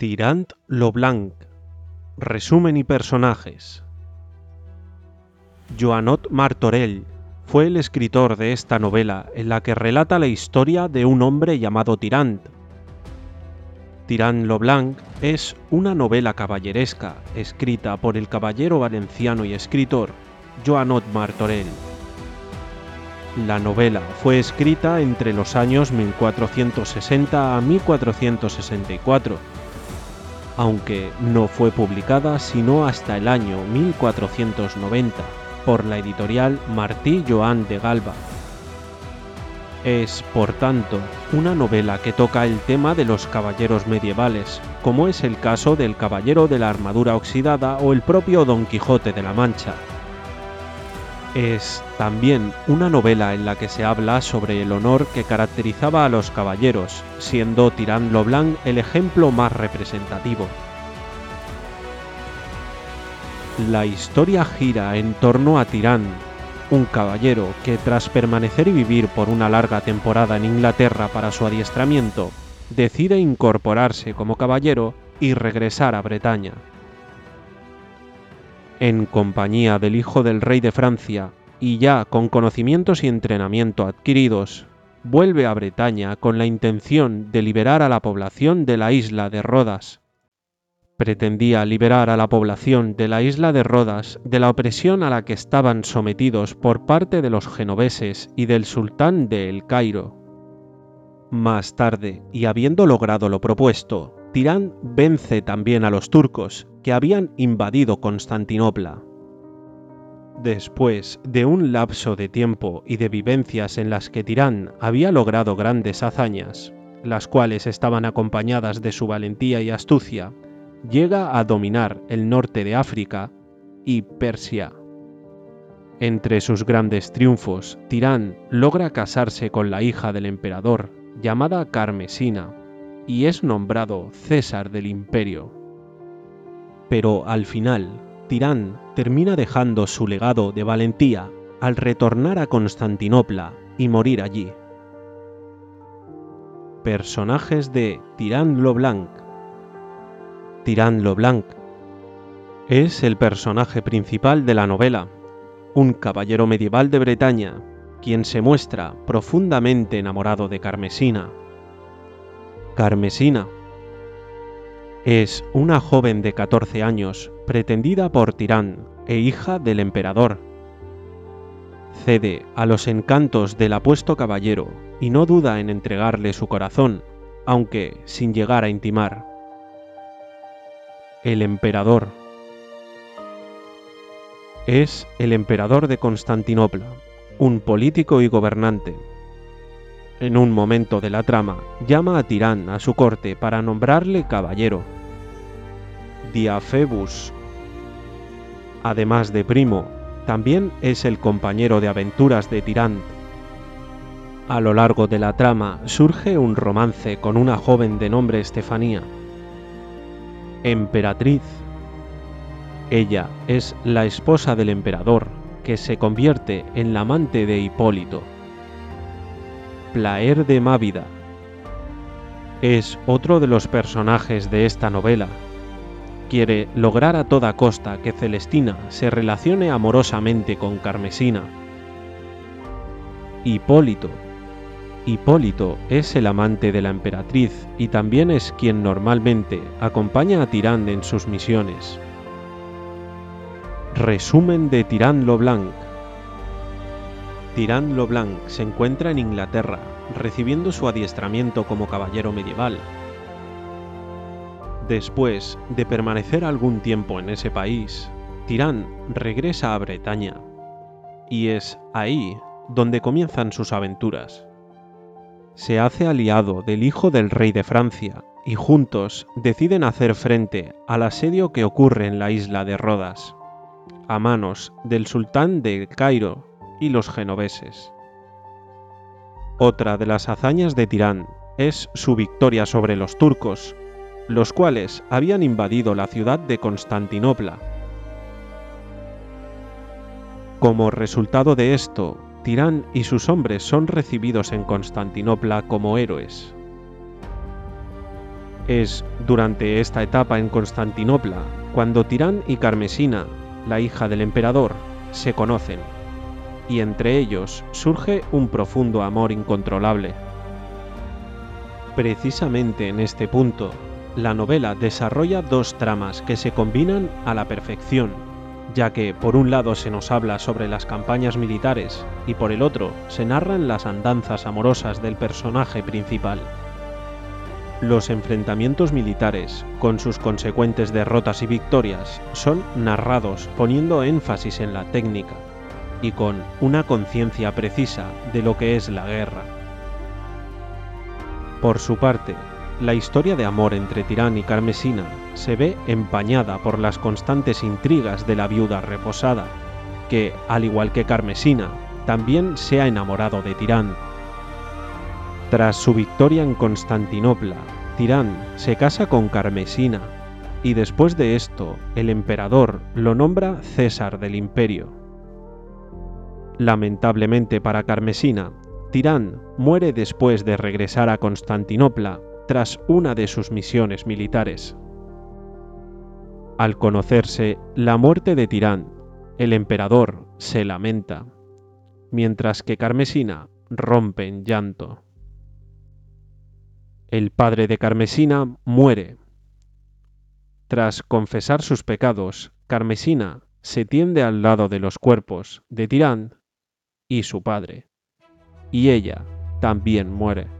Tirant Loblanc. Resumen y personajes. Joanot Martorell fue el escritor de esta novela en la que relata la historia de un hombre llamado Tirant. Tirant Loblanc es una novela caballeresca escrita por el caballero valenciano y escritor Joanot Martorell. La novela fue escrita entre los años 1460 a 1464, aunque no fue publicada sino hasta el año 1490 por la editorial Martí Joan de Galba. Es, por tanto, una novela que toca el tema de los caballeros medievales, como es el caso del Caballero de la Armadura Oxidada o el propio Don Quijote de la Mancha. Es también una novela en la que se habla sobre el honor que caracterizaba a los caballeros, siendo Tirán Loblanc el ejemplo más representativo. La historia gira en torno a Tirán, un caballero que tras permanecer y vivir por una larga temporada en Inglaterra para su adiestramiento, decide incorporarse como caballero y regresar a Bretaña. En compañía del hijo del rey de Francia y ya con conocimientos y entrenamiento adquiridos, vuelve a Bretaña con la intención de liberar a la población de la isla de Rodas. Pretendía liberar a la población de la isla de Rodas de la opresión a la que estaban sometidos por parte de los genoveses y del sultán de El Cairo. Más tarde, y habiendo logrado lo propuesto, Tirán vence también a los turcos, que habían invadido Constantinopla. Después de un lapso de tiempo y de vivencias en las que Tirán había logrado grandes hazañas, las cuales estaban acompañadas de su valentía y astucia, llega a dominar el norte de África y Persia. Entre sus grandes triunfos, Tirán logra casarse con la hija del emperador, llamada Carmesina, y es nombrado César del imperio. Pero al final, Tirán termina dejando su legado de valentía al retornar a Constantinopla y morir allí. Personajes de Tirán Loblanc Tirán Loblanc es el personaje principal de la novela, un caballero medieval de Bretaña, quien se muestra profundamente enamorado de Carmesina. Carmesina es una joven de 14 años, pretendida por Tirán e hija del emperador. Cede a los encantos del apuesto caballero y no duda en entregarle su corazón, aunque sin llegar a intimar. El emperador es el emperador de Constantinopla, un político y gobernante. En un momento de la trama, llama a Tirán a su corte para nombrarle caballero. Diafebus, además de primo, también es el compañero de aventuras de Tirán. A lo largo de la trama surge un romance con una joven de nombre Estefanía. Emperatriz. Ella es la esposa del emperador, que se convierte en la amante de Hipólito. Plaer de Mávida. Es otro de los personajes de esta novela. Quiere lograr a toda costa que Celestina se relacione amorosamente con Carmesina. Hipólito. Hipólito es el amante de la emperatriz y también es quien normalmente acompaña a Tirán en sus misiones. Resumen de Tirán Loblanc Tirán Loblanc se encuentra en Inglaterra, recibiendo su adiestramiento como caballero medieval. Después de permanecer algún tiempo en ese país, Tirán regresa a Bretaña, y es ahí donde comienzan sus aventuras. Se hace aliado del hijo del rey de Francia, y juntos deciden hacer frente al asedio que ocurre en la isla de Rodas, a manos del sultán de Cairo y los genoveses. Otra de las hazañas de Tirán es su victoria sobre los turcos, los cuales habían invadido la ciudad de Constantinopla. Como resultado de esto, Tirán y sus hombres son recibidos en Constantinopla como héroes. Es durante esta etapa en Constantinopla cuando Tirán y Carmesina, la hija del emperador, se conocen, y entre ellos surge un profundo amor incontrolable. Precisamente en este punto, la novela desarrolla dos tramas que se combinan a la perfección, ya que por un lado se nos habla sobre las campañas militares y por el otro se narran las andanzas amorosas del personaje principal. Los enfrentamientos militares, con sus consecuentes derrotas y victorias, son narrados poniendo énfasis en la técnica y con una conciencia precisa de lo que es la guerra. Por su parte, la historia de amor entre Tirán y Carmesina se ve empañada por las constantes intrigas de la viuda reposada, que, al igual que Carmesina, también se ha enamorado de Tirán tras su victoria en Constantinopla, Tirán se casa con Carmesina y después de esto el emperador lo nombra César del imperio. Lamentablemente para Carmesina, Tirán muere después de regresar a Constantinopla tras una de sus misiones militares. Al conocerse la muerte de Tirán, el emperador se lamenta, mientras que Carmesina rompe en llanto. El padre de Carmesina muere. Tras confesar sus pecados, Carmesina se tiende al lado de los cuerpos de Tirán y su padre, y ella también muere.